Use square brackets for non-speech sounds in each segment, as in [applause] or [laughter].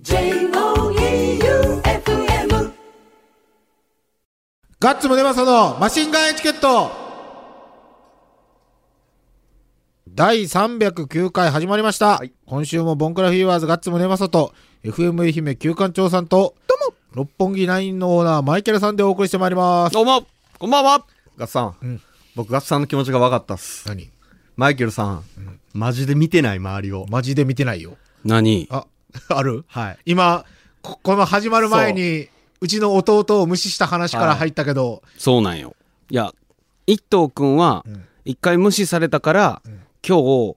J-O-E-U-F-M ガッツムネマソのマシンガンエチケット第309回始まりました。今週もボンクラフィーバーズガッツムネマソと FM 愛媛旧館長さんと六本木ナインのオーナーマイケルさんでお送りしてまいります。どうも、こんばんは。ガッツさん、うん僕ガッツさんの気持ちが分かったっす。何？マイケルさん、マジで見てない周りを。マジで見てないよ。何？あ、[laughs] ある？はい。今、ここの始まる前に、うちの弟を無視した話から入ったけど、そうなんよ。いや、一藤くんはん、一回無視されたから、今日、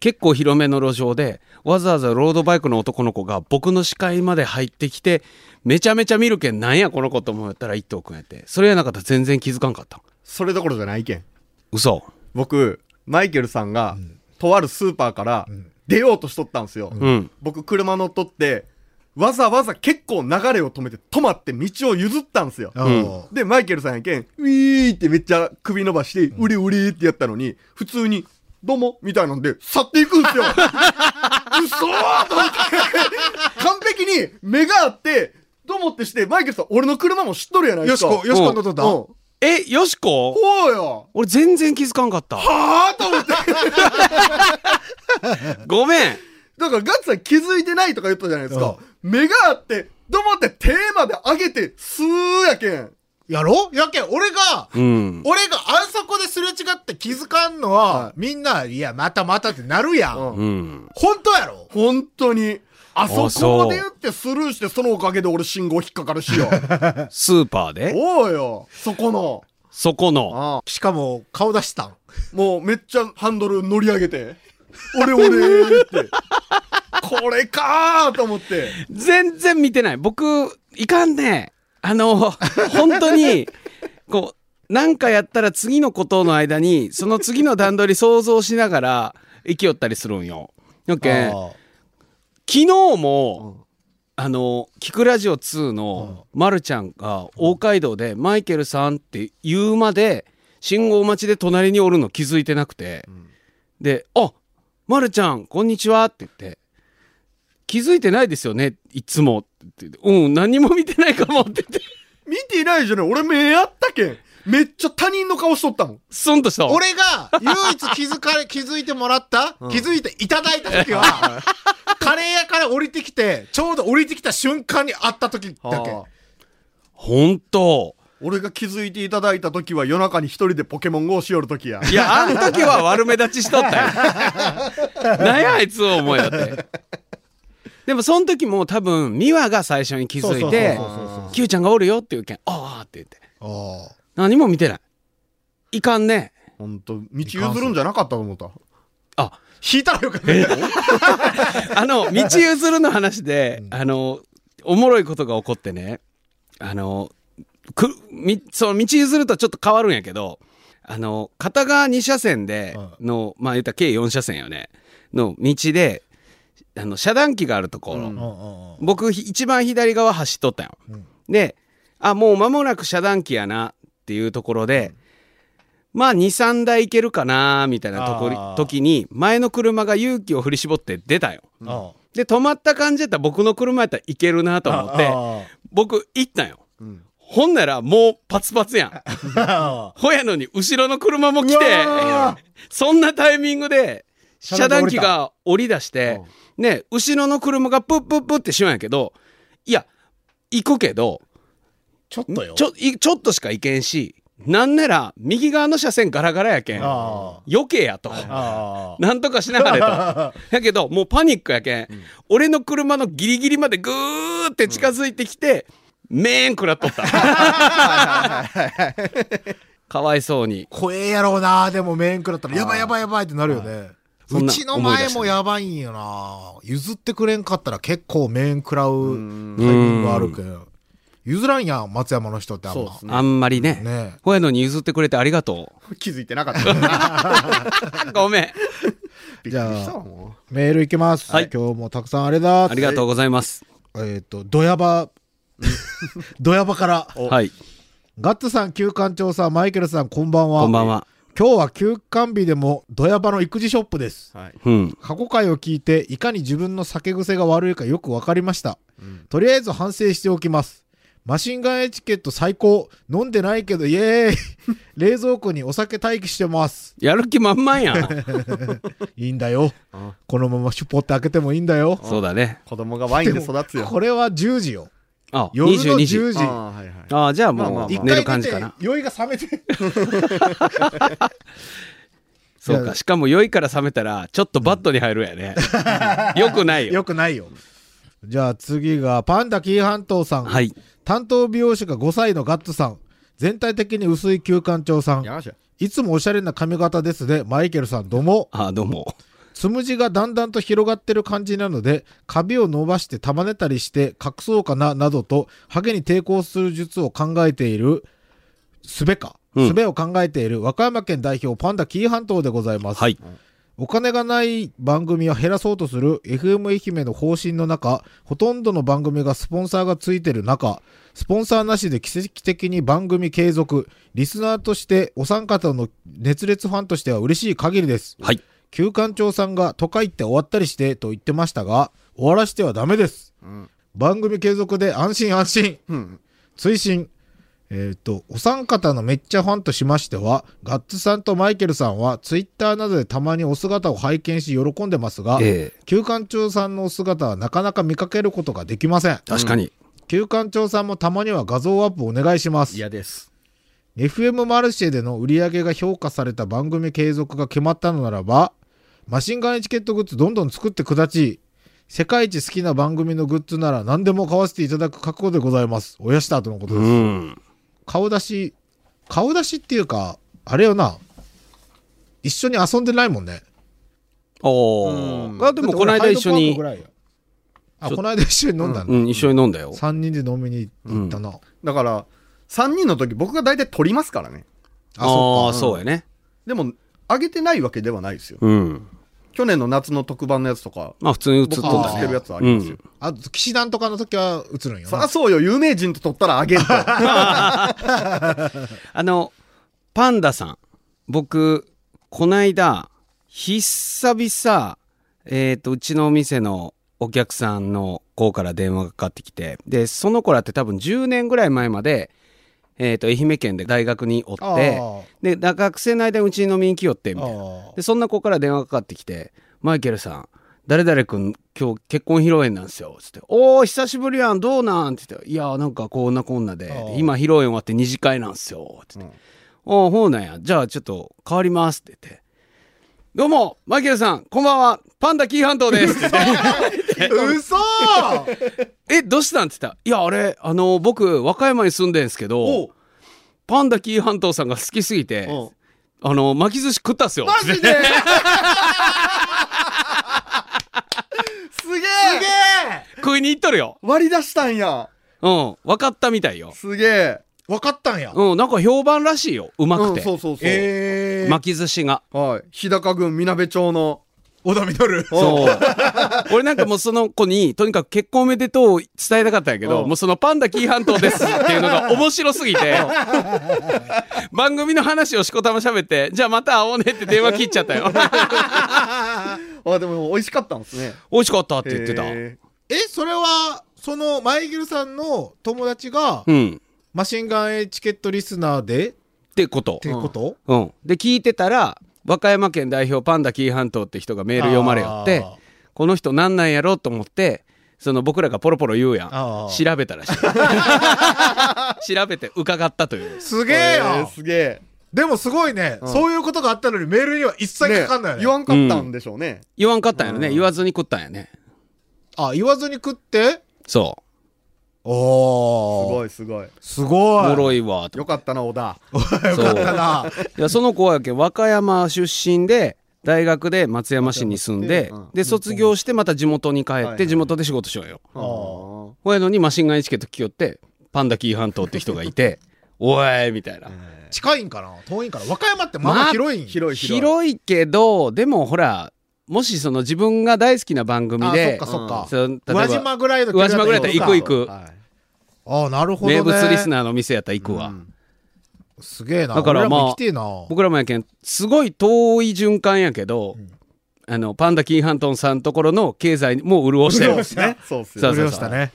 結構広めの路上で、わざわざロードバイクの男の子が僕の視界まで入ってきて、めちゃめちゃ見るけん、なんやこの子と思ったら一藤くんやって。それやなかったら全然気づかんかった。それどころじゃないけん。嘘。僕、マイケルさんが、とあるスーパーから出ようとしとったんですよ。うん。僕、車乗っとって、わざわざ結構流れを止めて止まって道を譲ったんですよ。うんで、マイケルさんやけん、ウィーってめっちゃ首伸ばして、ウリウリってやったのに、普通に、どうもみたいなんで、去っていくんですよ。[laughs] 嘘ーと思って、完璧に目があって、どうもってして、マイケルさん、俺の車も知っとるやないですか。よしこ、よしこ乗っとった、うん。え、よしこそうよ。俺全然気づかんかった。はぁと思って。ごめん。だからガッツさん気づいてないとか言ったじゃないですか。目があって、どうもって手まで上げて、スーやけん。やろ？やけん、俺が、うん。俺があそこですれ違って気づかんのは、はいみんな、いや、またまたってなるやん。うんうん。本当やろ？本当に。あそこまで言ってスルーして、そのおかげで俺信号引っかかるしよ。[laughs] スーパーで？おうよ。そこの。そこの。あしかも、顔出したん。もうめっちゃハンドル乗り上げて。俺俺って。[laughs] これかーと思って。全然見てない。僕、いかんね。あの、本当に、こう、なんかやったら次のことの間に、その次の段取り想像しながら、生きよったりするんよ。よけん昨あ日も、あの、聞くラジオ2の、まるちゃんが、大街道で、マイケルさんって言うまで、信号待ちで隣におるの気づいてなくて、で、あまるちゃん、こんにちはって言って、気づいてないですよね、いつも。って言ってうん、何も見てないかもって言って、見てないじゃない。俺目あったけん。めっちゃ他人の顔しとったもん。スンとした。俺が、唯一気づかれ、気づいてもらった、気づいていただいた時は、[laughs] カレー屋から降りてきて、ちょうど降りてきた瞬間に会った時だけ。はあ本当俺が気づいていただいた時は夜中に一人でポケモン GO しよる時や。いや、あの時は悪目立ちしとったよ。[laughs] なんやあいつを思いやって。でもその時も多分、美和が最初に気づいて Q ちゃんがおるよって言うけん、ああって言って。ああ何も見てない。いかんね。ほんと、道譲るんじゃなかったと思った。あ、引いたらよかった。ね。[laughs] あの、道譲るの話で、あの、おもろいことが起こってね、あの、く、み、その道譲るとちょっと変わるんやけど、あの、片側2車線での、まあ言ったら計4車線よね、の道で、あの、遮断機があるところ、うん。うん。うん。うん僕ひ一番左側走っとったよ。で、あ、もう間もなく遮断機やなっていうところで、まあ2、3台いけるかなみたいなとこ時に、前の車が勇気を振り絞って出たよ。あで、止まった感じやったら僕の車やったらいけるなと思って、あ僕行ったんよ。うんほんならもうパツパツやん。あ [laughs] ほやのに後ろの車も来うてわ、そんなタイミングで遮断機が降り出して、ね、後ろの車がプップップってしようんやけど、いや、行くけど、ちょっとよ。ちょ、いちょっとしか行けんし、なんなら右側の車線ガラガラやけん、あ余計やと。あなんとかしなはれと。[laughs] やけど、もうパニックやけん、俺の車のギリギリまでぐーって近づいてきて、めーん食らっとった。かわいそうに。怖えやろうなでもメン食らったら、やばいやばいやばいってなるよね。うちの前もやばいんよな譲ってくれんかったら結構面食らうタイミングがあるけん。譲らんやん、松山の人ってあんま。あんまりね。ねほやのに譲ってくれてありがと [laughs] 気づいてなかった。う。[laughs] ごめん。[laughs] びっくりしたわ、もメールいきます。はい今日もたくさんあれだ。ありがとうございます。えっ、と、ドヤバ、ドヤバから、はい。ガッツさん、旧館長さん、マイケルさん、こんばんは。こんばんは。今日は休館日でもドヤバの育児ショップです。はい。うん。過去回を聞いていかに自分の酒癖が悪いかよく分かりました。うんとりあえず反省しておきます。マシンガンエチケット最高。飲んでないけどイエーイ。[laughs] 冷蔵庫にお酒待機してます。やる気満々やん。[laughs] いいんだよあ。このままシュポって開けてもいいんだよ。そうだね。子供がワインで育つよ。これは10時よ。あ、夜の22時。10時。ああ、はいはい。ああ、じゃあまあまあまあもう一寝る回出て感じかな。酔いが冷めて。[laughs] そうか。しかも酔いから冷めたら、ちょっとバットに入るやね。よくないよ。よくないよ。じゃあ次がパンダ紀伊半島さん。はい。担当美容師が5歳のガッツさん。全体的に薄い旧館長さん。いつもおしゃれな髪型ですね。マイケルさんどうも。ああ、どうも。つむじがだんだんと広がってる感じなので、カビを伸ばして束ねたりして隠そうかな、などと、ハゲに抵抗する術を考えている、すべか。うんすべを考えている和歌山県代表パンダ紀伊半島でございます。はい。お金がない番組を減らそうとする FM 愛媛の方針の中、ほとんどの番組がスポンサーがついてる中、スポンサーなしで奇跡的に番組継続、リスナーとしてお三方の熱烈ファンとしては嬉しい限りです。はい。旧館長さんが都会って終わったりしてと言ってましたが、終わらしてはダメです。うん。番組継続で安心安心。うん。追伸。えっ、と、お三方のめっちゃファンとしましては、ガッツさんとマイケルさんは、ツイッターなどでたまにお姿を拝見し喜んでますが、ええ旧館長さんのお姿はなかなか見かけることができません。確かに。旧館長さんもたまには画像アップお願いします。嫌です。FM マルシェでの売り上げが評価された番組継続が決まったのならば、マシンガンエチケットグッズどんどん作ってくだち、世界一好きな番組のグッズなら何でも買わせていただく覚悟でございます。おやした後のことうです。ん。顔出し、顔出しっていうか、あれよな、一緒に遊んでないもんね。おうんー。あ、でもこの間一緒にあ、この間一緒に飲んだんだ。うん、一緒に飲んだよ。3人で飲みに行ったな。だから、3人の時僕が大体取りますからね。あそあ、そうやね。でも、上げてないわけではないですよ。うん。去年の夏の特番のやつとか、まあ普通に映っとんだねてる。やつありますよ。あと、騎士団とかの時は映るんよなそりゃ。そうよ、有名人と取ったらあげんと。[laughs] あの、パンダさん。僕、こないだ、久々、えっ、と、うちのお店のお客さんの子から電話がかかってきて、で、その子らって多分10年ぐらい前まで、えっ、と、愛媛県で大学におあって、ーで、だ学生の間にうちに飲みに来よって、みたいな。で、そんな子から電話かかってきて、マイケルさん、誰々君、今日結婚披露宴なんですよ。つって、おー、久しぶりやん、どうなんって言って、いや、なんかこんなこんなで、今披露宴終わって二次会なんですよ。つって、おー、ほうなんや。じゃあちょっと変わりますって言って、どうも、マイケルさん、こんばんは、パンダキー半島ですって言って。[laughs] 嘘え、どうしたんって言った？ら、いや、あれ、あの、僕、和歌山に住んでんすけおどう、パンダキー半島さんが好きすぎてあの、巻き寿司食ったっすよ。マジで？[laughs] すげえ食いに行っとるよ。割り出したんや。うん、分かったみたいよ。すげえ。分かったんや。うん、なんか評判らしいよ。うまうん、くて。そうそうそう。えー、巻き寿司が。はい。日高郡みなべ町の。小田稔。そう。[laughs] 俺なんかもうその子に、とにかく結婚おめでとうを伝えたかったんやけど、うんもうそのパンダ紀伊半島ですっていうのが面白すぎて、[laughs] 番組の話をしこたま喋って、じゃあまた会おうねって電話切っちゃったよ。[laughs] あ、でも美味しかったんですね。美味しかったって言ってた。へえ、それは、その、マイゲルさんの友達が、うん。マシンガンエチケットリスナーで、っってことて。こと、うん。で、聞いてたら、和歌山県代表パンダ紀伊半島って人がメール読まれよってこの人なんなんやろと思って、その僕らがポロポロ言うやん。調べたらしい。[laughs] 調べて伺ったという。すげええよ、ーすげえ。でもすごいね、うんそういうことがあったのにメールには一切かかんないよね。言わんかったんでしょうね。言わんかったんやろね。うん言わずに食ったんやね。あ、言わずに食って？そすおー。ごいすごい。すごう。い。おもろいわ。とよかったな、小田。[laughs] よかったな。いや、その子はやけん和歌山出身で、大学で松山市に住んで、うんで、卒業してまた地元に帰って、はいはい地元で仕事しようよ。あほやのにマシンガンエチケット来よって、パンダ紀伊半島って人がいて、[laughs] おいみたいな。近いんかな？遠いんかな？和歌山ってまあまあ広いん、広い広い。広いけど、でもほら、もしその自分が大好きな番組あ、で、そっかそっか。宇和島ぐらいの宇和島ぐらいだったら行く行くはいああ、なるほどね。名物リスナーの店やったら行くわ。うんすげえな。だからまあ。僕らもやけんすごい遠い循環やけど、あのパンダキーハントンさんのところの経済も潤してる潤したねそうっすよそうそう潤したね。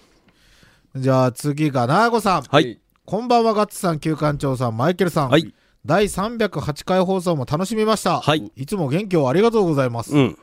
じゃあ次が、なーごさん。はいこんばんは、ガッツさん、旧館長さん、マイケルさん。はい第308回放送も楽しみました。はい。いつも元気をありがとうございます。うん。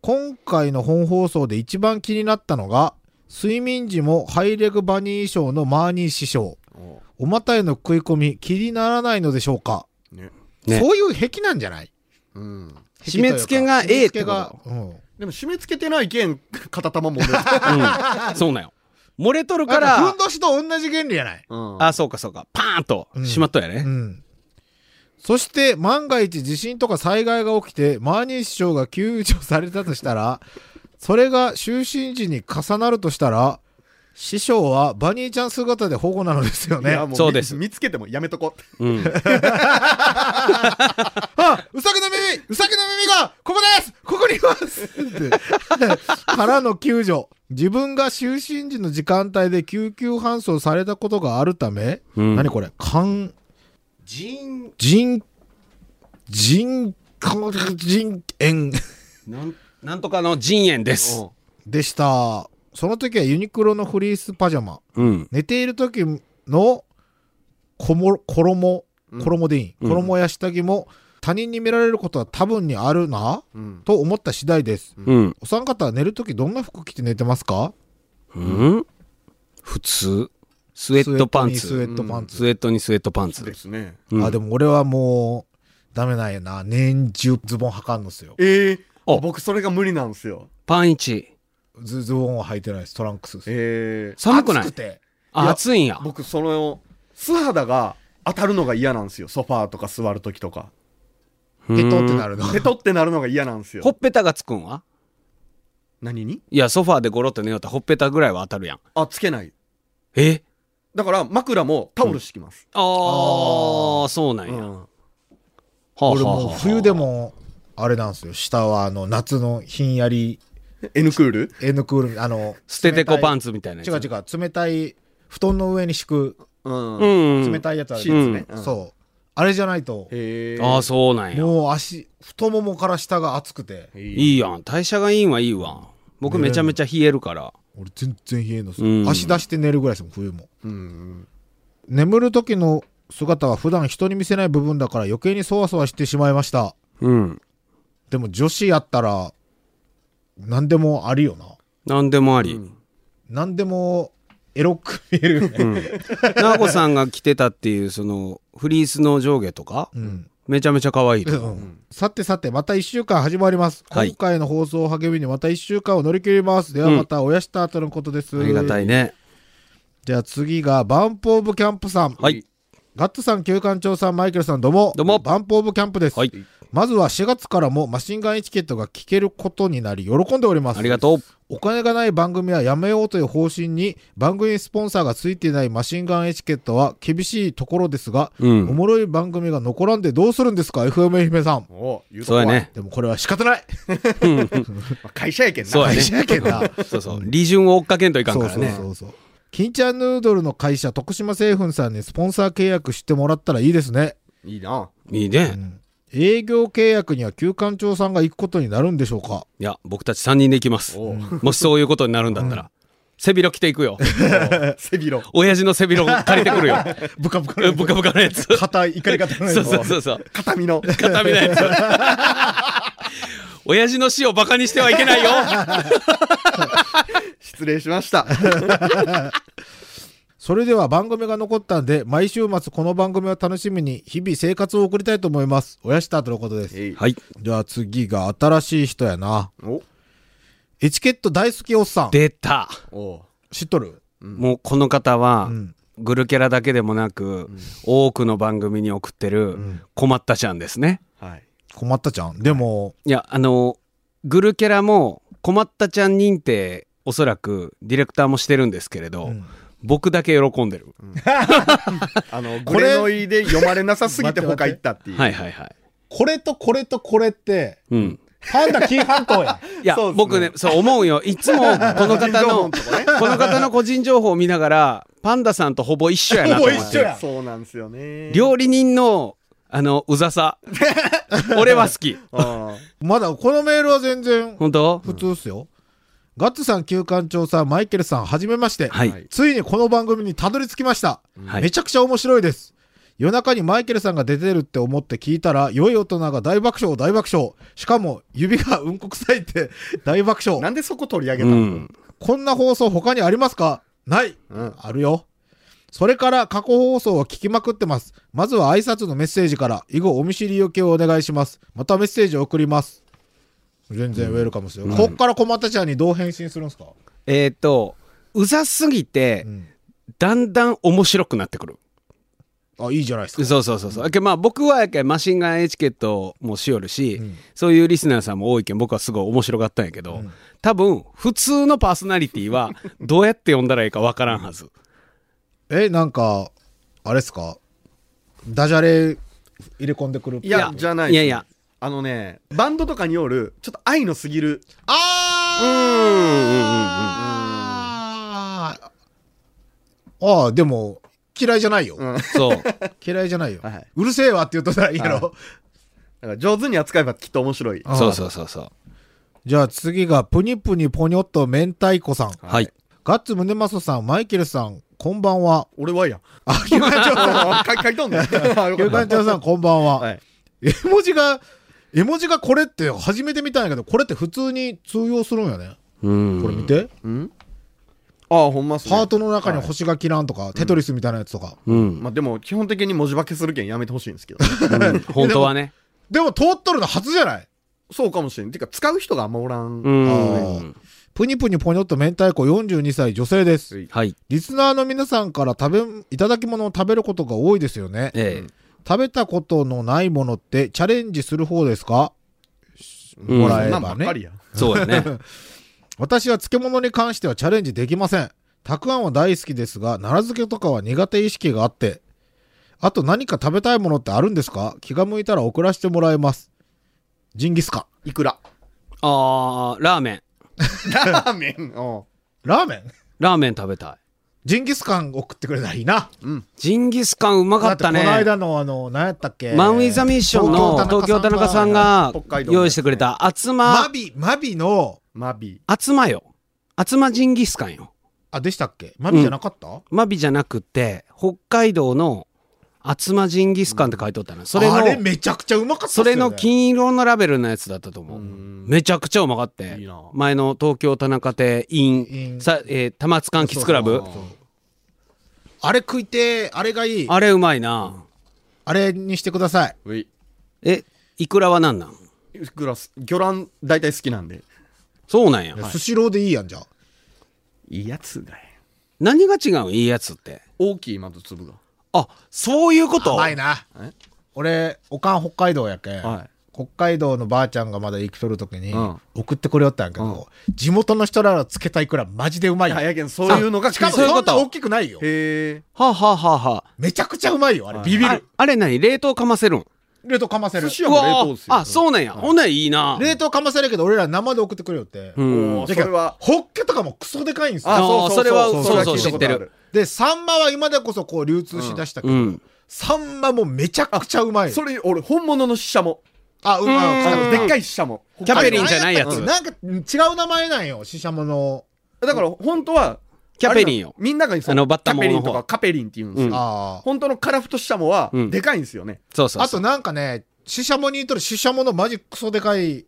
今回の本放送で一番気になったのが、睡眠時もハイレグバニー賞のマーニー師匠。お。お股への食い込み、気にならないのでしょうか、ね。ね。そういう癖なんじゃない？うん。締め付けがええってこと。うん。でも締め付けてないけん片玉も俺うん、そうなんよ。漏れとるから、らふんどしと同じ原理やない？うん。あそうかそうか。パーンとしまっとやね、うん。そして、万が一地震とか災害が起きて、マーニー師匠が救助されたとしたら、それが就寝時に重なるとしたら、師匠はバニーちゃん姿で保護なのですよね。いやもそうです。見見つけてもやめとこう。ん。あうさぎの耳うさぎの耳がここです。ここにいますって。からの救助。自分が就寝時の時間帯で救急搬送されたことがあるため、うん。何これ？肝、人。腎、腎、腎炎なんなんとかの陣営です。うん。でした。その時はユニクロのフリースパジャマ。うん。寝ている時のこも衣、うん。衣でいい、うん。衣や下着も他人に見られることは多分にあるな、うん。と思った次第です。うん。お三方は寝る時どんな服着て寝てますか？うん。普通スウェットパンツ。スウェットにスウェットパンツ。スウェットにスウェットパンツ。ですね。うん。あ、でも俺はもう、ダメなんやな。年中ズボン履かんのっすよ。ええあ僕それが無理なんですよ。パンイチ。ズズボンは履いてないです。トランクスです。ええ寒くない？暑くて。あ暑いんや。僕その素肌が当たるのが嫌なんですよ。ソファーとか座る時とか。ペトってなるの。ペトってなるのが嫌なんですよ。ほっぺたがつくんは？何に？いやソファーでゴロッと寝よったらほっぺたぐらいは当たるやん。あつけない。え？だから枕もタオル敷きます、ああそうなんや、俺もう冬でも、あれなんですよ。下はあの、夏のひんやり、N クール？N クール、あの、捨ててこパンツ。ツみたいなやつ。違う違う、冷たい、布団の上に敷く、うん。うん。冷たいやつあるシーツね、うんうん。そう。あれじゃないと、へえああそうなんや。もう足、太ももから下が熱くて、いいやん。代謝がいいんはいいわ。僕めちゃめちゃ冷えるから俺全然冷えんのっすうん。足出して寝るぐらいですもん、冬も。うん眠る時の姿は普段人に見せない部分だから余計にそわそわしてしまいました。うん。でも女子やったら、何でもありよな。何でもあり、何でもエロく見える。よね。[laughs] なこさんが着てたっていうそのフリースの上下とか？うんめちゃめちゃ可愛いううんさてさて、また一週間始まります。はい今回の放送を励みにまた一週間を乗り切ります。ではまたおやした後のことです。ありがたいねじゃあ次が、バンプオブキャンプさん。はいガッツさん、旧館長さん、マイケルさん、どうも。どうもバンプオブキャンプです。はいまずは4月からもマシンガンエチケットが聞けることになり、喜んでおります。ありがとうお金がない番組はやめようという方針に、番組スポンサーがついていないマシンガンエチケットは厳しいところですが、うんおもろい番組が残らんでどうするんですか ?FM 愛媛さん。お言うとこはそうやねでもこれは仕方ない。[laughs] まあ会社やけんなそうやね会社やけんな。そうそう利潤を追っかけんといかんそうそうからねそうそう。金ちゃんヌードルの会社、徳島製粉さんにスポンサー契約してもらったらいいですね。いいな。いいね。営業契約には旧館長さんが行くことになるんでしょうか。いや僕たち3人で行きます。もしそういうことになるんだったら背広着ていくよ。[laughs] 背広。親父の背広借りてくるよ。[laughs] ブカブカえブカブカのやつ。硬い怒り方のやそうつそうそうそう。片身の。片身のやつ。[laughs] 親父の死をバカにしてはいけないよ失礼しました [laughs] それでは番組が残ったんで、毎週末この番組を楽しみに日々生活を送りたいと思います。おやした後のことです。はいじゃあ次が新しい人やな。おエチケット大好きおっさん。出たお知っとる？もうこの方は、うん。グルキャラだけでもなく、多くの番組に送ってる困ったちゃんですね。はい困ったじゃん？でも、いや、あの、グルキャラも困ったちゃん認定、おそらくディレクターもしてるんですけれど、うん僕だけ喜んでる。[laughs] あのこれグレノイで読まれなさすぎて他行ったっていうはいはいはい。これとこれとこれって、うん。パンダ紀伊半島や。[laughs] いや、ね僕ね、そう思うよ。いつもこの方の、ねこの方の個人情報を見ながら、パンダさんとほぼ一緒やなと思って。ほぼ一緒やそうなんですよね。料理人の、あの、うざさ。[laughs] 俺は好き。あまだこのメールは全然本当？普通っすよ。ガッツさん、旧館長さん、マイケルさん、はじめまして。はいはいついにこの番組にたどり着きました。はいめちゃくちゃ面白いです。夜中にマイケルさんが出てるって思って聞いたら、良い大人が大爆笑、大爆笑。しかも、指がうんこ臭いって [laughs] 大爆ー笑。なんでそこ取り上げうたの？ん。こんな放送他にありますか？ない。うんあるよ。それから過去放送は聞きまくってます。まずは挨拶のメッセージから、以後お見知りおきをお願いします。またメッセージを送ります。全然ウェルカムですよ。こっから困ったちゃんにどう返信するんですか、えっと、うざすぎてう、ん、だんだん面白くなってくる。あ、いいじゃないですか。そうそうそうそう。まあ僕はやけんマシンガンエチケットもしよるし、うんそういうリスナーさんも多いけん僕はすごい面白かったんやけど、うん多分普通のパーソナリティは [laughs] どうやって読んだらいいかわからんはず。え、なんか、あれっすか？ダジャレ入れ込んでくるいやいや、じゃないいやいや。あのね、バンドとかによる、ちょっと愛のすぎる。あーああ、でも、嫌いじゃないよ。うん。だそう。嫌いじゃないよ。はいうるせえわって言うとったらいいやろ。から上手に扱えばきっと面白い。そうそうそうそう。じゃあ次が、プニプニポニョッと明太子さん。はい。ガッツムネマソさん、マイケルさん、こんばんは。俺はや。あ、旧館長さん。[laughs] 書い書いとんねん。[laughs] あかった館長さん、こんばんは。はい。絵文字が、絵文字がこれって初めて見たんやけど、これって普通に通用するんやね。うん。これ見て。うんああ、ほんまっすね。ハートの中にはい星が切らんとか、テトリスみたいなやつとか。うん。まあでも、基本的に文字化けするけんやめてほしいんですけど。うん本当はね。でも通っとるの初じゃない？そうかもしれん。てか、使う人があんまおらん。うん。プニプニポニョッと明太子42歳女性です。はいはい。リスナーの皆さんから食べ、いただき物を食べることが多いですよね。ええ。食べたことのないものってチャレンジする方ですか？うんもらえばね。そうやね。[laughs] 私は漬物に関してはチャレンジできません。たくあんは大好きですが、奈良漬けとかは苦手意識があって。あと何か食べたいものってあるんですか？気が向いたら送らせてもらいます。ジンギスカン。いくら？あー、ラーメン。[laughs] ラーメン？うんラーメン？ラーメン食べたい。ジンギスカン送ってくれたらいいな。うん。ジンギスカンうまかっただってこのね。間のあの、何やったっけ？マン・ウィザ・ミッションの東京田中さんが北海道用意してくれた厚ま、マビ、マビの、マビ。厚まよ。厚まジンギスカンよ。あ、でしたっけ？マビじゃなかった、マビじゃなくて、北海道の厚まジンギスカンって書いておったの。それのあ、れめちゃくちゃうまかったっすよねそれの金色のラベルのやつだったと思う。うんめちゃくちゃうまかっていいな。前の東京田中亭イイン、ンさ、えー、玉津柑橘クラブそうそうそうあれ食いてーあれがいい。あれうまいな。あれにしてください。え、いくらは何なん？いくらす、魚卵大体好きなんで。そうなんや。スシローでいいやんじゃあ。いいやつがや。何が違うんいいやつって。大きいまず粒が。あ、そういうこと？甘いなえ？俺、おかん北海道やけん。はい北海道のばあちゃんがまだ生きとる時にうん送ってくれよったんやけど、地元の人らがつけたいくらマジでうまいよいや、やけん、そういうのがしかもそういうこんな大きくないよ。へえ。はあ、はあはあはめちゃくちゃうまいよ。あれ、はいビビる。ああれ何？冷凍かませるん？冷凍かませる。う寿司はもう冷わ凍ですよ。あ、そうなんや。ほんならいいな。冷凍かませるけど、俺ら生で送ってくれよって。うんおーそれは。ホッケとかもクソでかいんですよ。あそうそうそれはそうそう聞いたことあるで、サンマは今でこそこう流通しだしたけど、うん。サンマもめちゃくちゃうまいよ。それ、俺、本物のシシャモ。あ、うまい。でっかいシシャモ。キャペリンじゃないやつなんか違う名前なんよ、シシャモの。だから、本当は、キャペリンよみんながそあのバッタモンの方キャペリンとかカペリンって言うんですよ。うんあ本当のカラフトシシャモはうん、でかいんですよね。あ。そうそうそう。あとなんかね、シシャモに似とるシシャモのマジクソでかい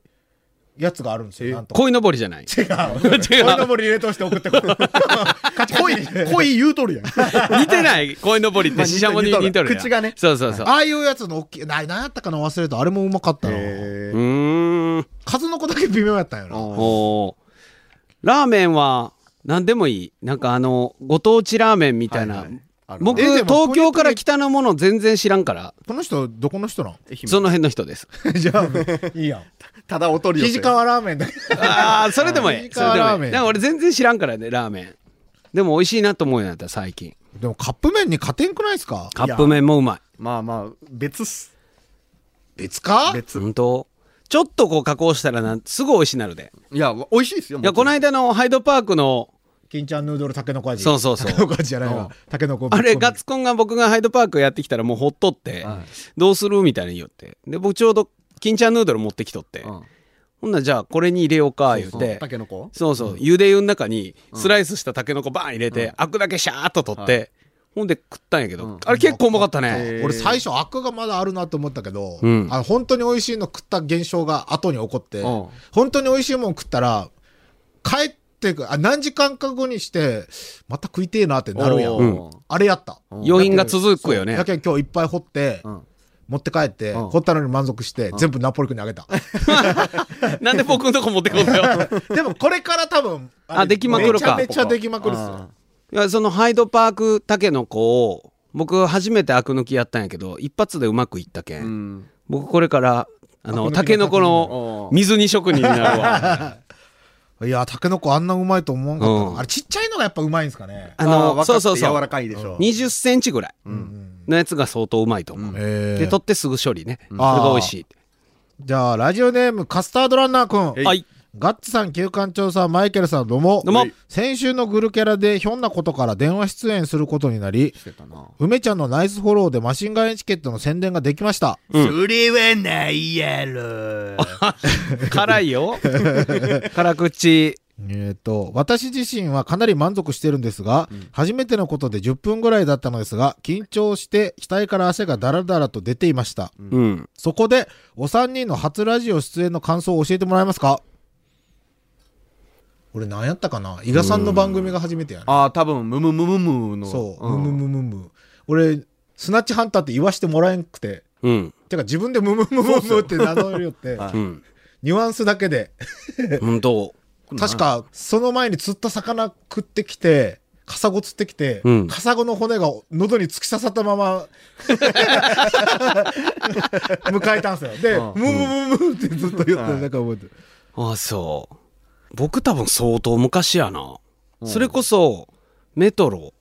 やつがあるんですよ。えなんと。鯉のぼりじゃない？違う。違う。のぼり冷凍して送ってこる。カチカチにして恋言うとるやん。似てない？鯉のぼりっまあてシシャモに似とる口がねそうそうそう。ああいうやつの大きい、な、なんやったかな忘れた。あれもうまかったな。うん。数の子だけ微妙やったんよな。おーラーメンは何でもいい。なんかあの、ご当地ラーメンみたいな。僕、東京から北のもの全然知らんから、この人、どこの人なんその辺の人です。[laughs] じゃあ、[laughs] いいやん。ただお取り寄せ。肘川ラーメンだけ。ああ、それでもいい。藤それでもいい。川ラーメンなんか俺全然知らんからね、ラーメン。でも美味しいなと思うようになった、最近。でもカップ麺に勝てんくないですか？カップ麺もうまい。まあまあ、別っす。別か？別。本当？ちょっとこう加工したらなすぐ美味しいなるでいや美味しいですよいやこの間のハイドパークの金ちゃんヌードルたけのこ味。そうそうそう。たけのこ味じゃないうん。わたけのこあれガッツコンが僕がハイドパークやってきたらもうほっとって、はい。どうするみたいに言って。で僕ちょうど金ちゃんヌードル持ってきとって、うん。ほんならじゃあこれに入れようか言って。たけのこそうそう、茹で湯の中にスライスしたタケノコバーン入れて、アクだけシャーっと取って、ほんで食ったんやけど、うん。あれ結構うまかったね。俺最初アクがまだあるなと思ったけど、うん。あの本当に美味しいの食った現象が後に起こって、うん。本当に美味しいもん食ったら帰ってくあ何時間か後にしてまた食いてえなってなるやん、あれやった、余韻が続くよねや。けん今日いっぱい掘って、うん持って帰って、うん掘ったのに満足して、全部ナポリ君にあげた。[laughs] なんで僕のとこ持ってこんだよ。[laughs] でもこれから多分、あできまくるかめちゃめちゃできまくるっすよ。いや、そのハイドパークタケノコを、僕初めてアク抜きやったんやけど、一発でうまくいったけん。うん僕これから、あの、タケノコうのん水煮職人になるわ。[laughs] いや、タケノコあんなうまいと思わんかったな、うんあれちっちゃいのがやっぱうまいんですかね。あの、そうそうそう。柔らかいでしょ20センチぐらいうんのやつが相当うまいと思う。えーで、取ってすぐ処理ね。それあーが美味しい。じゃあ、ラジオネームカスタードランナーくん。はい。ガッツさん、旧館長さん、マイケルさん、どうも。どうも先週のグルキャラでひょんなことから電話出演することになり、してたな梅ちゃんのナイスフォローでマシンガンエチケットの宣伝ができました。うんそれはないやろ [laughs] 辛いよ。[laughs] 辛口。えっ、と、私自身はかなり満足してるんですが、初めてのことで10分ぐらいだったのですが、緊張して額から汗がダラダラと出ていました。うん。そこで、お三人の初ラジオ出演の感想を教えてもらえますか？俺何やったかな？伊賀さんの番組が初めてやね。ああ多分ムムムムムのそう、んムムムムム。俺、スナッチハンターって言わしてもらえんくて、うん。てか自分でムムムムムって名乗るよって、はいうん。ニュアンスだけで、本当。[laughs] 確かその前に釣った魚食ってきて、カサゴ釣ってきて、うんカサゴの骨が喉に突き刺さったまま [laughs] 迎えたんですよ。で、うんムムムムってずっと言ってる、なんか覚えてる。ああ、そう。僕多分相当昔やな。それこそ、メトロ。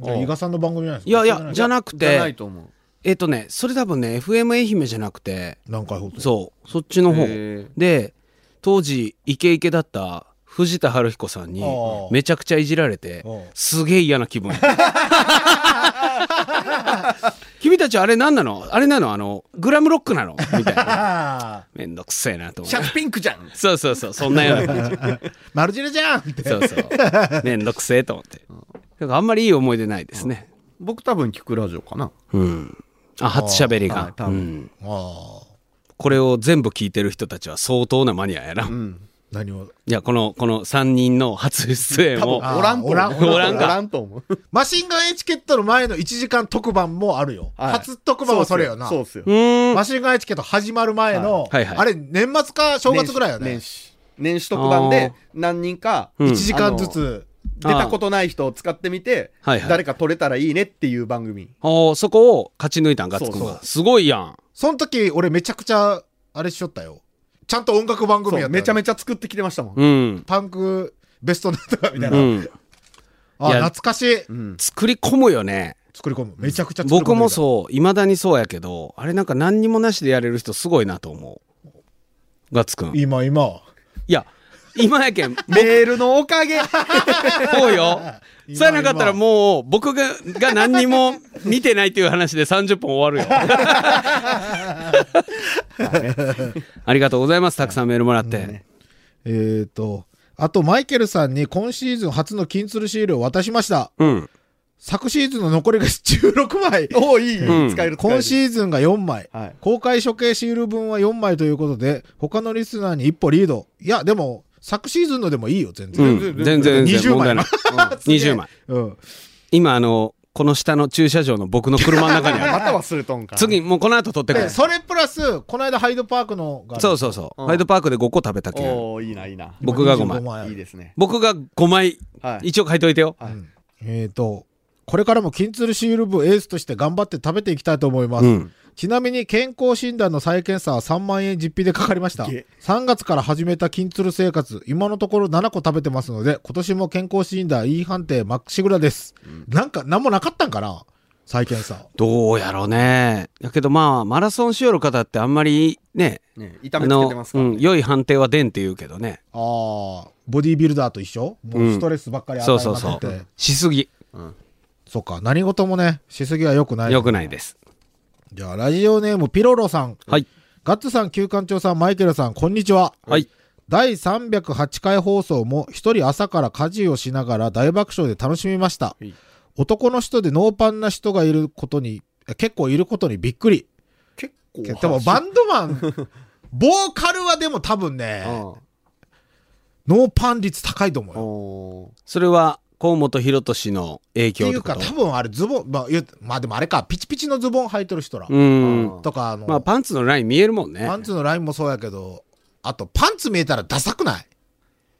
じゃあ、伊賀さんの番組じゃないですかいやいや、じゃなくじゃないて、と思う。えっとね、それ多分ね、FM 愛媛じゃなくて、何回放送そう、そっちの方。へー。で、当時、イケイケだった藤田春彦さんにあー、めちゃくちゃいじられてうん、すげえ嫌な気分。[laughs] [laughs] 君たちあれ何なの？あれなの？あの、グラムロックなの？[laughs] みたいな。あ [laughs] めんどくせえなと思って。シャツピンクじゃんそうそうそう、そんなような感じ。ーマルジネじゃんって。そうそう。めんどくせえと思って。だからあんまりいい思い出ないですね。僕多分聞くラジオかなうん。あ、初喋りがはい。多分うん。これを全部聞いてる人たちは相当なマニアやな。いうん何を？や、この、この3人の初出演多分を。おらんと思う。おらんおらんか。おらんと思う。マシンガンエチケットの前の1時間特番もあるよ。はい。初特番はそれよな。そうっすよ。うーん。マシンガンエチケット始まる前の、はいはい。あれ年末か正月ぐらいよね。年。始。年始特番で何人かうん。1時間ずつ。出たことない人を使ってみてはいはい。誰か取れたらいいねっていう番組。おーそこを勝ち抜いたんガッツくんすごいやん。その時俺めちゃくちゃ、あれしよったよ。ちゃんと音楽番組やったよ。めちゃめちちゃ作ってきてましたもんうん。パンクベストなんとかみたいうな。ん。あ、いや懐かしい。うん作り込むよね。作り込む。めちゃくちゃ作り込む。僕もそう、いまだにそうやけど、あれなんか何にもなしでやれる人すごいなと思う。ガッツくん。い今、今。や、今やけん、メールのおかげそうよ。今そうやなかったらもう、僕がが何にも見てないっていう話で30分終わるよ。[laughs] ありがとうございます。たくさんメールもらって。えっと、あとマイケルさんに今シーズン初の金鶴シールを渡しました。うん。昨シーズンの残りが16枚。おおいい、うん使える使える今シーズンが4枚。はい公開処刑シール分は4枚ということで、他のリスナーに一歩リード。いや、でも、昨シーズンのでもいいよ、全う然。ん。全然、全然20枚問題ない。[laughs] 20枚。うん。今、あの、この下の駐車場の僕の車の中にある。[laughs] また忘れとんか次、もうこの後取ってくで、る。それプラス、この間ハイドパークのが。そうそうそう。うんハイドパークで5個食べたけん。おおいいないいな僕が5枚。25枚あるいいですね僕が5枚、はい一応書いといてよ。はいえっ、と、これからも金鶴シール部エースとして頑張って食べていきたいと思います。うん。ちなみに健康診断の再検査は3万円実費でかかりました。げ3月から始めた金鶴生活、今のところ7個食べてますので、今年も健康診断 E 判定まっしぐらです。なんか、なんもなかったんかな再検査。どうやろうね。だけどまあ、マラソンしよる方ってあんまりね、ね痛めつけてますから、うん、良い判定は出んって言うけどね。ああ、ボディービルダーと一緒？もうストレスばっかり与そうそうえまくって。そう。しすぎ。そうか、何事もね、しすぎは良くない。良くないです。じゃあ、ラジオネームピロロさん。はい。ガッツさん、旧館長さん、マイケルさん、こんにちは。はい。第308回放送も一人朝から家事をしながら大爆笑で楽しみましたい。男の人でノーパンな人がいることに、え結構いることにびっくり。結構でもバンドマン、[laughs] ボーカルはでも多分ね、ノーパン率高いと思うよ。おそれは、河本博俊の影っていうか多分あれズボン、まあ、まあでもあれか、ピチピチのズボン履いてる人ら。うん。とか、あの、まあ、パンツのライン見えるもんね。パンツのラインもそうやけど、あとパンツ見えたらダサくない？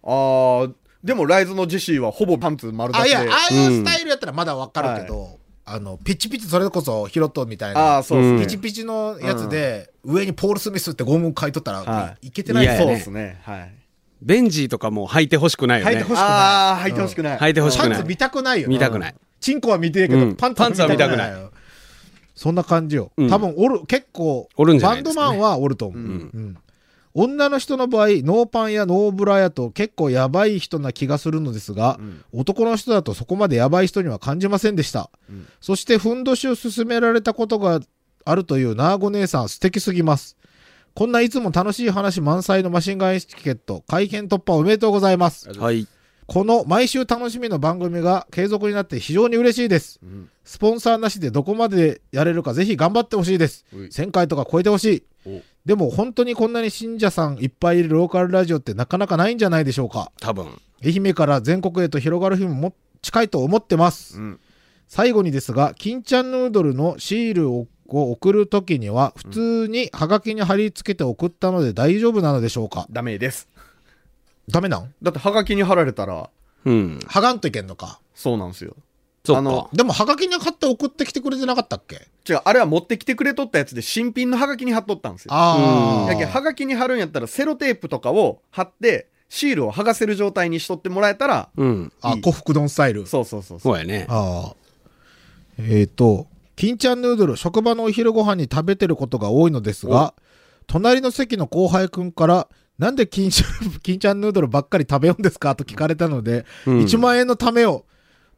あーでもライズのジェシーはほぼパンツ丸出あ、いしでや、ああいうスタイルやったらまだわかるけど、あの、ピチピチ、それこそヒロトみたいあなあ、そうですね、ピチピチのやつで、上にポール・スミスってゴム書いとったら、、はい。けてないいやそうそうですね。はいベンジーとかも履いてほしくないよね。履いてほしくない。ああ履いてほしくない、履いてほしくないパンツ見たくないよね。見たくない。チンコは見てるけど、うんパンツは見たくない。そんな感じよ。うん多分おる、結構、おるんじゃなバンいですかねドマンはおると思う。女の人の場合、ノーパンやノーブラやと結構やばい人な気がするのですが、うん男の人だとそこまでやばい人には感じませんでした。うんそして、ふんどしを勧められたことがあるというナーゴ姉さん素敵すぎます。こんないつも楽しい話満載のマシンガンエチケット、改編突破おめでとうございます。はい。この毎週楽しみの番組が継続になって非常に嬉しいです。うんスポンサーなしでどこまでやれるかぜひ頑張ってほしいです。うい1000回とか超えてほしいお。でも本当にこんなに信者さんいっぱいいるローカルラジオってなかなかないんじゃないでしょうか。多分。愛媛から全国へと広がる日もも近いと思ってます。うん最後にですが、金ちゃんヌードルのシールをを送るときには普通にハガキに貼り付けて送ったので大丈夫なのでしょうか？ダメですダメなん？だってハガキに貼られたらうん。剥がんといけんのか？そうなんですよあの。でもハガキに貼って送ってきてくれてなかったっけ？違うあれは持ってきてくれとったやつで新品のハガキに貼っとったんですよああ。やけんハガキに貼るんやったらセロテープとかを貼ってシールを剥がせる状態にしとってもらえたらうん。あ、いい古福丼スタイル。そうそうそうそうそうやね。ああ。えっ、と、金ちゃんヌードル、職場のお昼ご飯に食べてることが多いのですが、隣の席の後輩くんから、なんで金ちゃん、金ちゃんヌードルばっかり食べようんですかと聞かれたので、うん。1万円のためよ、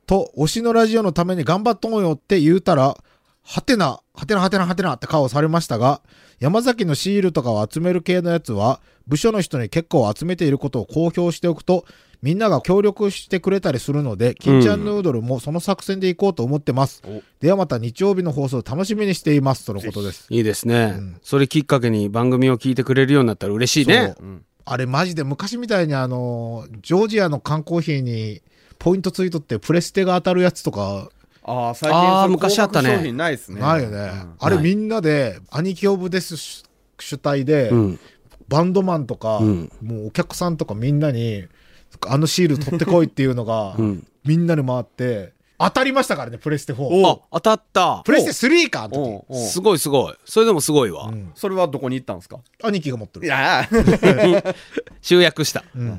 と、推しのラジオのために頑張っとんよって言うたら、はてな、はてなはてなはてなって顔されましたが、山崎のシールとかを集める系のやつは、部署の人に結構集めていることを公表しておくと、みんなが協力してくれたりするので、金ちゃんヌードルもその作戦でいこうと思ってます。お。ではまた日曜日の放送楽しみにしています。とのことです。いいですね、うん。それきっかけに番組を聞いてくれるようになったら嬉しいね。う。ん。あれマジで昔みたいにあの、ジョージアの缶コーヒーにポイントついとってプレステが当たるやつとか、ああ最近昔あったね。高額商品ないですね。ないよね。あれみんなで、兄貴オブデス主主体で、うん。バンドマンとか、うん。もうお客さんとかみんなに、あのシール取ってこいっていうのが、[laughs] うん。みんなに回って、当たりましたからね、プレステ4。おあ当たった。プレステ3か、あの時。すごいすごい。それでもすごいわ、うん。それはどこに行ったんですか？兄貴が持ってる。いや [laughs] [laughs] 集約した、うん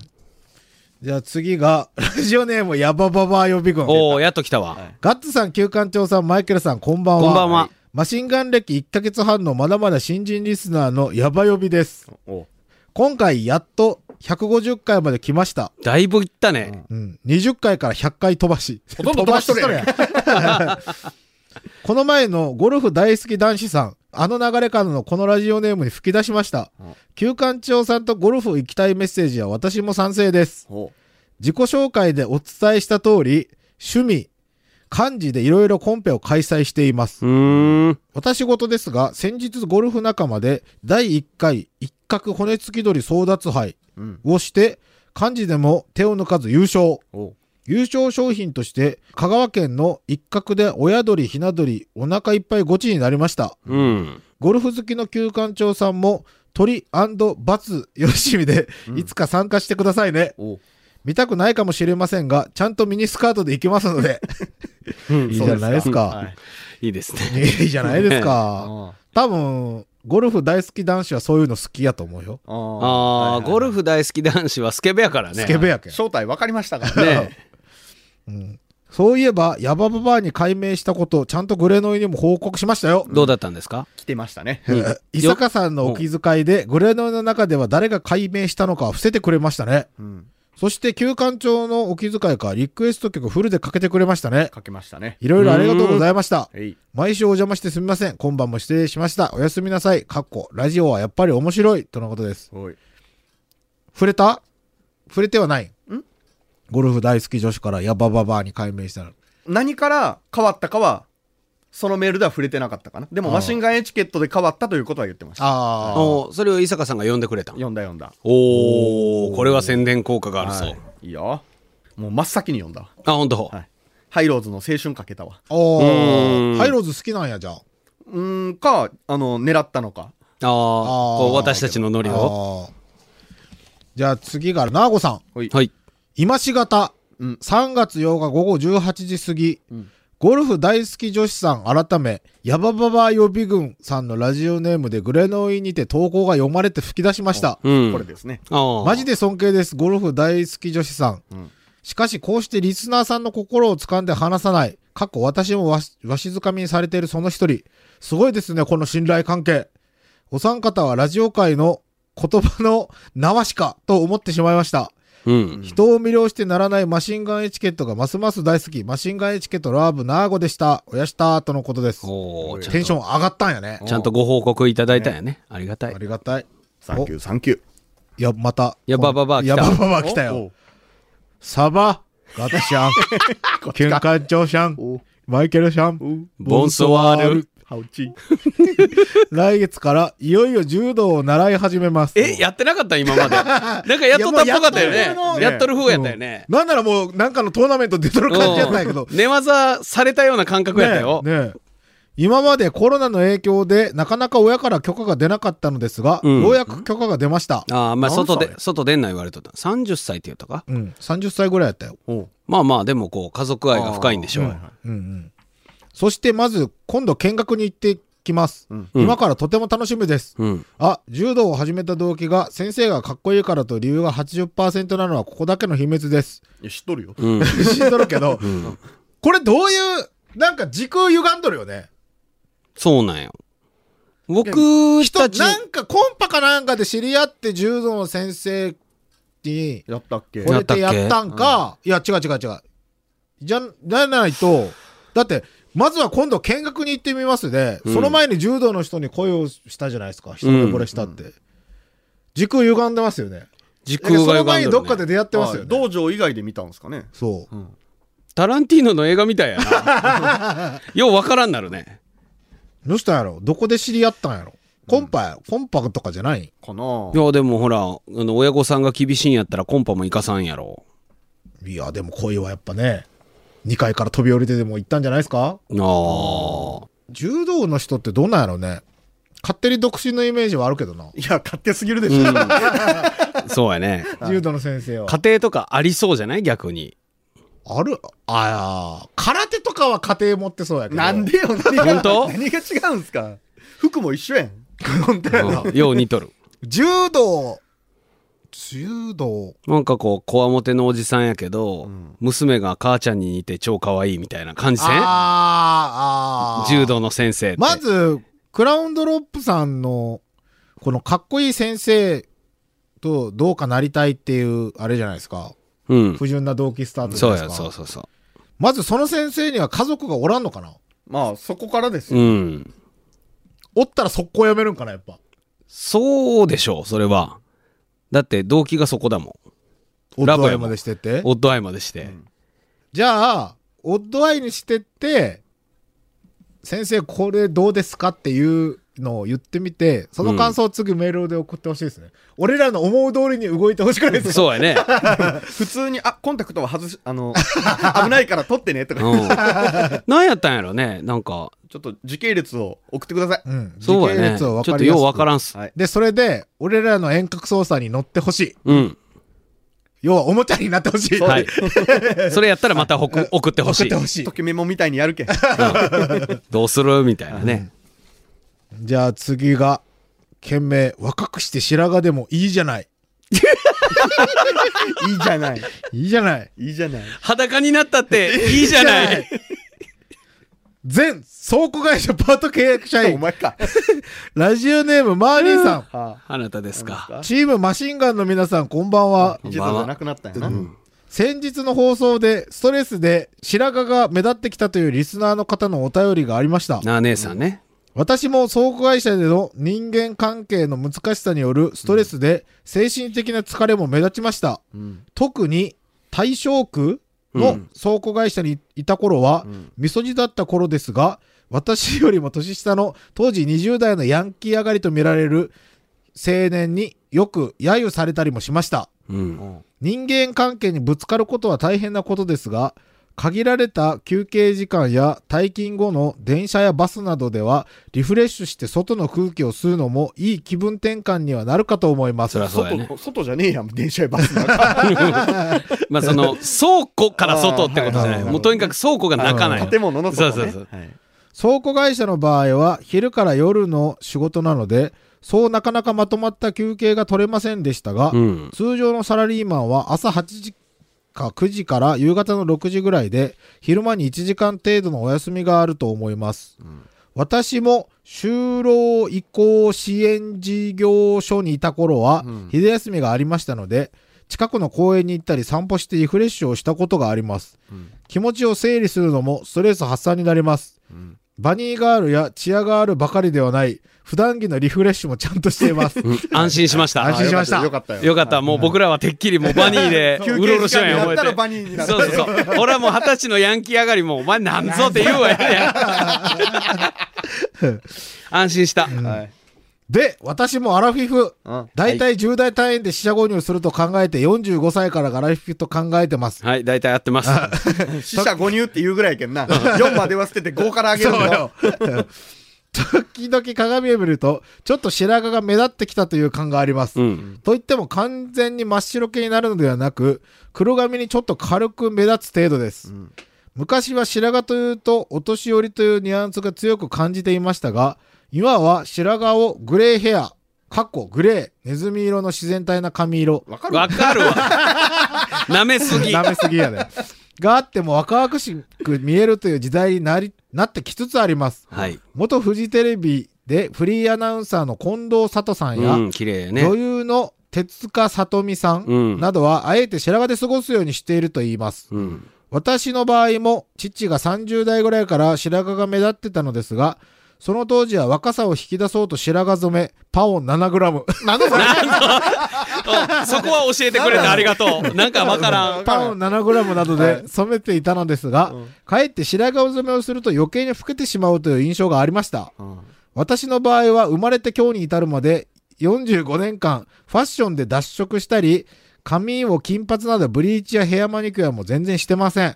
じゃあ次が、ラジオネームヤバババ予備軍。おおやっと来たわ、はいガッツさん、旧館長さん、マイケルさん、こんばんは。こんばんはマシンガン歴1ヶ月半のまだまだ新人リスナーのヤバ予備です。お今回やっと150回まで来ました。だいぶいったね、うん。20回から100回飛ばし。ほとんど飛ばしとるやん [laughs] 飛ばしとるやん [laughs] この前のゴルフ大好き男子さん、あの流れからのこのラジオネームに吹き出しましたうん。旧館長さんとゴルフ行きたいメッセージは私も賛成です。お自己紹介でお伝えした通り、趣味、漢字でいろいろコンペを開催しています。私事ですが、先日ゴルフ仲間で第1回一角骨付き鳥争奪杯うんをして、漢字でも手を抜かず優勝。お優勝商品として、香川県の一角で親鳥、ひな鳥、お腹いっぱいゴチになりました。うんゴルフ好きの旧館長さんも、鳥バツよろしみで、いつか参加してくださいね。お見たくないかもしれませんが、ちゃんとミニスカートで行きますので。[laughs] いいじゃないですか。はいいいですね [laughs] いいじゃないですか。[laughs] あ多分、ゴルフ大好き男子はそういうの好きやと思うよ。あああ、ゴルフ大好き男子はスケベやからねスケベやけん。正体分かりましたからねねうんそういえば、ヤバババアに改名したこと、ちゃんとグレノイにも報告しましたよ。どうだったんですか？来てましたね。うん伊坂さんのお気遣いで、グレノイの中では誰が改名したのかを伏せてくれましたね。うん。そして、旧館長のお気遣いか、リクエスト曲フルでかけてくれましたね。かけましたね。いろいろありがとうございました。毎週お邪魔してすみません。今晩も失礼しました。おやすみなさい。かっこ、ラジオはやっぱり面白い。とのことです。おい。触れた？触れてはない。んゴルフ大好き女子からヤバババアに改名したの。何から変わったかは、そのメールでは触れてなかったかな。でも、マシンガンエチケットで変わったということは言ってました。ああ。おそれを伊坂さんが呼んでくれた読んだ読んだ。おおこれは宣伝効果があるそう、はい。いいよ。もう真っ先に読んだわ。あ本当、はい。ハイローズの青春かけたわ。おうーんハイローズ好きなんや、じゃあ。うーん、か、あの、狙ったのか。ああこう私たちのノリをじゃあ次が、ナーゴさん。はい。はい今しがた。うん3月8日午後18時過ぎ。うんゴルフ大好き女子さん改め、ヤバババ予備軍さんのラジオネームでグレノイにて投稿が読まれて吹き出しました。うんこれですね。マジで尊敬です。ゴルフ大好き女子さん。うんしかし、こうしてリスナーさんの心を掴んで離さない。過去私もわしわしづかみにされているその一人。すごいですね、この信頼関係。お三方はラジオ界の言葉の縄しかと思ってしまいました。うん人を魅了してならないマシンガンエチケットがますます大好き。マシンガンエチケットラブナーゴでした。おやしたとのことです。テンション上がったんやね。ちゃんとご報告いただいたんやねありがたいありがたい。サンキュー、サンキュー。いや、また。ヤバババア来たヤバババア来たよ。おサバ、ガタシャン、[laughs] ケンカンチョウシャン、おマイケルシャン、ボンソワール。ハウチ。[laughs] 来月からいよいよ柔道を習い始めます。えやってなかった？今まで。[laughs] なんかやっとったっぽかったよね。いやもうやっとる風やったよね。なんならもうなんかのトーナメント出とる感じやったんやけど。うん。寝技されたような感覚やったよ、ねえねえ。今までコロナの影響でなかなか親から許可が出なかったのですが、うん。ようやく許可が出ました。ああまあ何外で歳外出んな言われとった。30歳って言ったか？うん、30歳ぐらいやったよ。おまあまあでもこう家族愛が深いんでしょう、うんうん。そしてまず今度見学に行ってきます。うん今からとても楽しみです。うんあ、柔道を始めた動機が先生がかっこいいからと理由が80%なのはここだけの秘密です。いや知っとるよ。うん [laughs] 知っとるけど、うんこれどういう、なんか時空歪んどるよね。そうなんよ僕人、たちなんかコンパかなんかで知り合って柔道の先生にやったっけ？惚れてやったんか、いや違う違う違う。じゃ、じゃないと、だって、まずは今度見学に行ってみますで、うん。その前に柔道の人に恋をしたじゃないですか。一目惚れしたって。時空歪んでますよね。時空がだからその歪んでる、前にどっかでね、出会ってますよね。あ道場以外で見たんですかね。そう。タランティーノの映画みたいやな。[laughs] ようわからんなるね。どうしたんやろ？どこで知り合ったんやろ？コンパや、コンパとかじゃない？かな。いやでもほらあの親御さんが厳しいんやったらコンパも行かさんやろ。いや、でも恋はやっぱね、2階から飛び降りてでも行ったんじゃないですか？ああ柔道の人ってどうなんやろね勝手に独身のイメージはあるけどな。いや、勝手すぎるでしょ。うんそうやね [laughs] 柔道の先生は。家庭とかありそうじゃない？逆にある？あや空手とかは家庭持ってそうやけど。なんでよ、何が本当？何が違うんすか？服も一緒やん。本当やな。うんよう似とる [laughs] 柔道、柔道、なんかこうこわもてのおじさんやけど、ん娘が母ちゃんに似て超可愛いみたいな感じせん？あーあー。柔道の先生まず、クラウンドロップさんの、このかっこいい先生とどうかなりたいっていう、あれじゃないですか。うん不純な動機スタートじゃそうやないですか。そうそうそまずその先生には家族がおらんのかなまあ、そこからですううよ。んおったら速攻やめるんかな、やっぱ。そうでしょうそれはだって動機がそこだもオッドアイまでしてって？ん。オッドアイまでして、じゃあ、オッドアイにしてって、先生これどうですかっていうのを言ってみて、その感想を次メールで送ってほしいですね。俺らの思う通りに動いてほしくないですかそうやね、[laughs] 普通に、あ、コンタクトは外し、あの、[laughs] 危ないから取ってね、とか、うん、何やったんやろね。なんかちょっと時系列を送ってください。うん。そう時系列を分かりやすくっとようわからんっす、はい。で、それで、俺らの遠隔操作に乗ってほしい。うん要は、おもちゃになってほしい。はい [laughs] それやったらまたほく送ってほしい送ってほしいと。きメモみたいにやるけん。どうするみたいなね、じゃあ次が、件名、若くして白髪でもいいじゃない。[laughs] いいじゃない。いいじゃない。いいじゃない。裸になったっていいじゃない。全倉庫会社パート契約社お員、[laughs] 前か。[laughs] ラジオネームマーニーさん、はあなたですか。チームマシンガンの皆さん、こんばんは。一度じゃなくなったんやな。先日の放送で、ストレスで白髪が目立ってきたというリスナーの方のお便りがありました。なあ姉さんね。私も倉庫会社での人間関係の難しさによるストレスで精神的な疲れも目立ちました。うん。特に大正区の倉庫会社にいた頃は、みそじだった頃ですが、私よりも年下の当時20代のヤンキー上がりと見られる青年によく揶揄されたりもしました。うん。人間関係にぶつかることは大変なことですが、限られた休憩時間や退勤後の電車やバスなどではリフレッシュして外の空気を吸うのもいい気分転換にはなるかと思います。外、外じゃねえやん、電車やバスなんか。まあその倉庫から外ってことじゃない。もうとにかく倉庫が中ない。建物の外ね。そうそうそうはい倉庫会社の場合は昼から夜の仕事なので、そうなかなかまとまった休憩が取れませんでしたが、うん。通常のサラリーマンは朝8時か9時から夕方の6時ぐらいで、昼間に1時間程度のお休みがあると思います。私も就労移行支援事業所にいた頃は、昼休みがありましたので、近くの公園に行ったり散歩してリフレッシュをしたことがあります。気持ちを整理するのもストレス発散になります。バニーガールやチアガールばかりではない、普段着のリフレッシュもちゃんとしています。うん安心しました。[laughs] 安心しましたよかったよ。よかった。もう僕らはてっきりもうバニーで [laughs] 休うろうろしようや思えて憩時間になったら。バニーになる。そうそうそう。俺はもう二十歳のヤンキー上がりも、お前なんぞって言うわよね。安心した。はい。で、私もアラフィフ。うんだいたい10代単位で四捨五入すると考えて45歳からがアラフィフと考えてます。はい、大体合ってます。[laughs] 死者誤入って言うぐらいやけんな。4までは捨てて5からあげるんだよ。時々鏡を見ると、ちょっと白髪が目立ってきたという感があります。うん。といっても完全に真っ白系になるのではなく、黒髪にちょっと軽く目立つ程度です。昔は白髪というと、お年寄りというニュアンスが強く感じていましたが、今は白髪をグレーヘア、かっこグレー、ネズミ色の自然体な髪色、わかるわ [laughs] かるわ。舐めすぎ。ダメすぎやね。があっても若々しく見えるという時代になり、なってきつつあります。はい。元フジテレビでフリーアナウンサーの近藤佐藤さんや、うん、綺麗やね女。優の手塚さとみさんうんなどは、あえて白髪で過ごすようにしていると言います。うん。私の場合も、父が30代ぐらいから白髪が目立ってたのですが、その当時は若さを引き出そうと白髪染め、パオン 7g。なんだそれ？[laughs] お [laughs] そこは教えてくれてありがとう。なんかわからん。[laughs] パオン 7g などで染めていたのですが、うんかえって白髪染めをすると余計に老けてしまうという印象がありました。うん私の場合は生まれて今日に至るまで45年間ファッションで脱色したり髪を金髪などブリーチやヘアマニキュアも全然してません、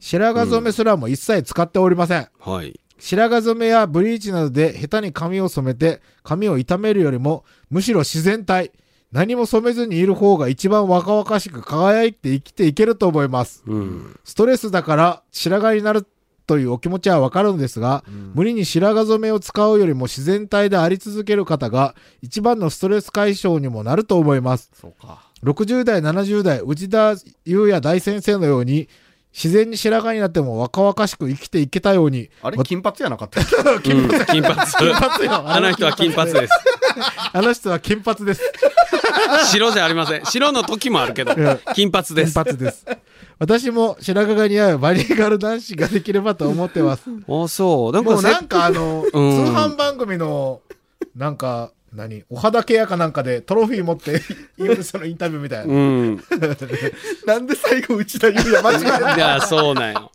白髪染めすらも一切使っておりません、はい。白髪染めやブリーチなどで下手に髪を染めて髪を傷めるよりもむしろ自然体何も染めずにいる方が一番若々しく輝いて生きていけると思いますうん。ストレスだから白髪になるというお気持ちはわかるんですが、無理に白髪染めを使うよりも自然体であり続ける方が一番のストレス解消にもなると思います。そうか。60代、70代、内田裕也大先生のように、自然に白髪になっても若々しく生きていけたように、あれ金髪やなかった [laughs] うん金髪。金髪よあの人は金髪です。[laughs] あの人は金髪です。白じゃありません。白の時もあるけど、金髪で金す。髪です。私も白髪が似合うバニーガル男子ができればと思ってます。あ、そう。なんかせもうなんかあの、通うん販番組の、なんか、何お肌ケアかなんかでトロフィー持って、いるそのインタビューみたいな。うん。[laughs] なんで最後内田裕也間違えたいや、そうなんよ。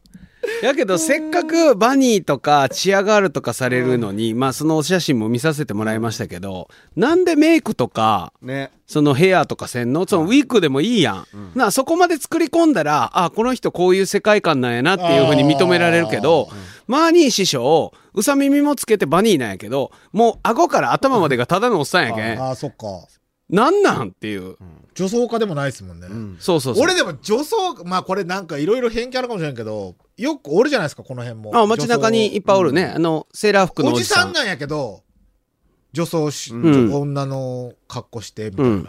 やけど、せっかくバニーとかチアガールとかされるのに、まあそのお写真も見させてもらいましたけど、なんでメイクとか、ね。そのヘアとかせんの？そのウィッグでもいいやん。なそこまで作り込んだら、あ、この人こういう世界観なんやなっていうふうに認められるけど、マーニー師匠、うさ耳もつけてバニーなんやけど、もう顎から頭までがただのおっさんやけん。ああ、そっか。なんなんっていう。女装家でもないですもんね。そうそうそう。俺でも女装、まあこれなんかいろいろ偏見あるかもしれんけど、よくおるじゃないですか、この辺も。あ、街中にいっぱいおるね。あの、セーラー服のおじさん。じさんなんやけど、女装し、ん女の格好して、みたいな。うん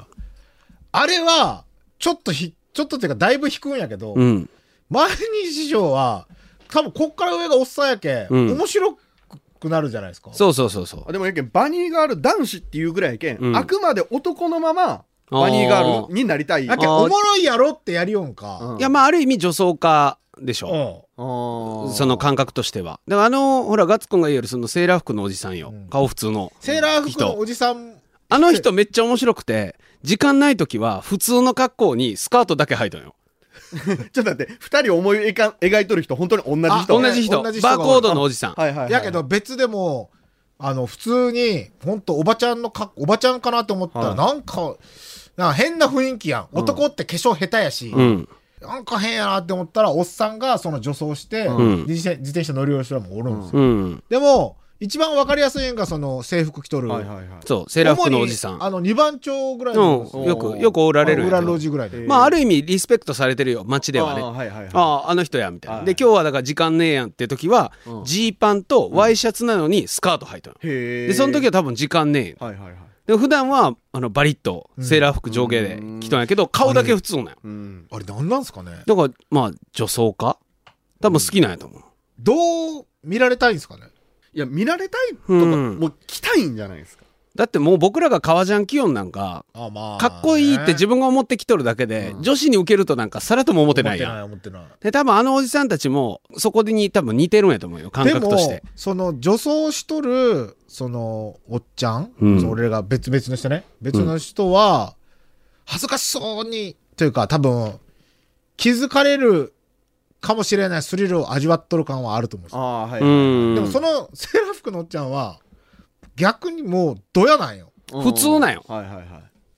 あれは、ちょっとひ、ちょっとっていうかだいぶ引くんやけど、うん毎日師匠は、多分こっから上がおっさんやけ、うん面白くなるじゃないですか。そうそうそうそうあでもやけんバニーガール男子っていうぐらいやけん、うんあくまで男のままバニーガールになりたいやけんおもろいやろってやりよんか。うんいやまあある意味女装家でしうょ、ん。その感覚としては。でもあのほらガッツくんが言えるそのセーラー服のおじさんよ、うん。顔普通の。セーラー服のおじさん、あの人めっちゃ面白くて時間ない時は普通の格好にスカートだけ履いたのよ。[laughs] ちょっと待って二人思い描か描いとる人本当に同じ人？あ同じ人。同じ人がバーコードのおじさん、はいはい、はい、やけど別でも、あの、普通に、ほんとおばちゃんのか、おばちゃんかなと思ったら、はい。なんか、なんか変な雰囲気やん。男って化粧下手やし、うんなんか変やなって思ったら、おっさんがその女装して、ん。自転自転車乗り降りしてる人もおるんですよ。うん。でも、一番わかりやすいのが、その制服着とる。はいはいはい。そうセーラー服のおじさん。あの、二番町ぐらいの、うん、よくよくおられる裏路地ぐらいで。まあある意味リスペクトされてるよ街ではね。あーはいはいはい。あああの人やみたいな、はい。で今日はだから時間ねえやんって時はうん。ジー、パンとワイシャツなのにスカート履いたの、でその時は多分時間ねえはいはいはいで普段はあのバリッとセーラー服上下で着たんやけど、顔だけ普通なんようん。あれ何なんすかね？だからまあ女装か多分好きなんやと思う、どう見られたいんですかね？いや見られたいとか、うん。もう着たいんじゃないですか？だってもう僕らが革ジャン着よんなんかあまあかっこいいって自分が思ってきとるだけで、女子に受けるとなんかさらとも思ってないやん。思ってない思ってない。で多分あのおじさんたちもそこに多分似てるんやと思うよ。感でも覚として。その女装しとるそのおっちゃん、うん。それが別々の人ね。別の人は恥ずかしそうにというか多分気づかれるかもしれないスリルを味わっとる感はあると思うんですよ。ああはい、うん。でもそのセーラー服のおっちゃんは逆にもうドヤなんよ。普通なんよ。はいはいはい。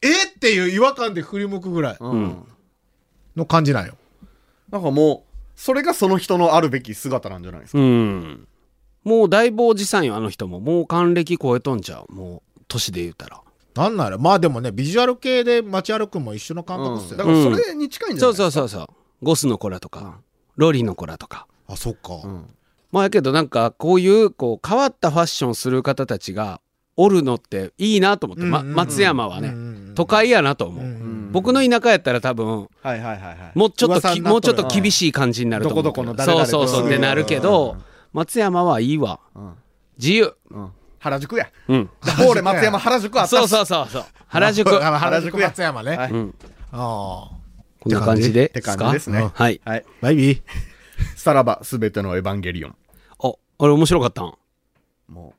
えっていう違和感で振り向くぐらいうん、の感じなんよ。なんかもうそれがその人のあるべき姿なんじゃないですか、うん。もうだいぶおじさんよあの人も。もう還暦超えとんちゃう。もう年で言うたら。なんなんやろ。まあでもねビジュアル系で街歩くも一緒の感覚っすよ、だからそれに近いんじゃそうないそうそうそうゴスの子らとかロリの子らとか。あそっか、んまあやけどなんかこういうこう変わったファッションする方たちがおるのっていいなと思って、まうんうんうん。松山はね、うんうんうん都会やなと思う、うん僕の田舎やったら多分はいはいはいはい。もうちょっともうちょっと厳しい感じになると思う。どこどこの誰々そうそうそうとってなるけど松山はいいわ。うん。自由。うん。原宿や。うん。ホーレ松山原宿あった。そうそうそうそう。原宿。あ原宿原宿や松山ね、はい。うん。ああ。こんな感じでってすか？感じですね。はい。はい。バイビー。[laughs] さらばすべてのエヴァンゲリオンああれ面白かったん？も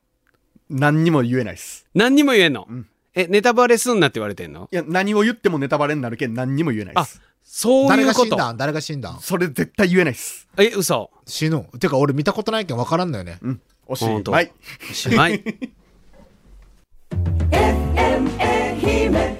う何にも言えないっす。何にも言えんの、ん。えネタバレすんなって言われてんの？いや何を言ってもネタバレになるけん何にも言えないっあすそう誰いうこと。が死んだん？誰が死んだん？それ絶対言えないっす。え嘘？死ぬ？てか俺見たことないけん分からんのよね、うん。おしほんとまいおしまい。[laughs] [laughs] 愛媛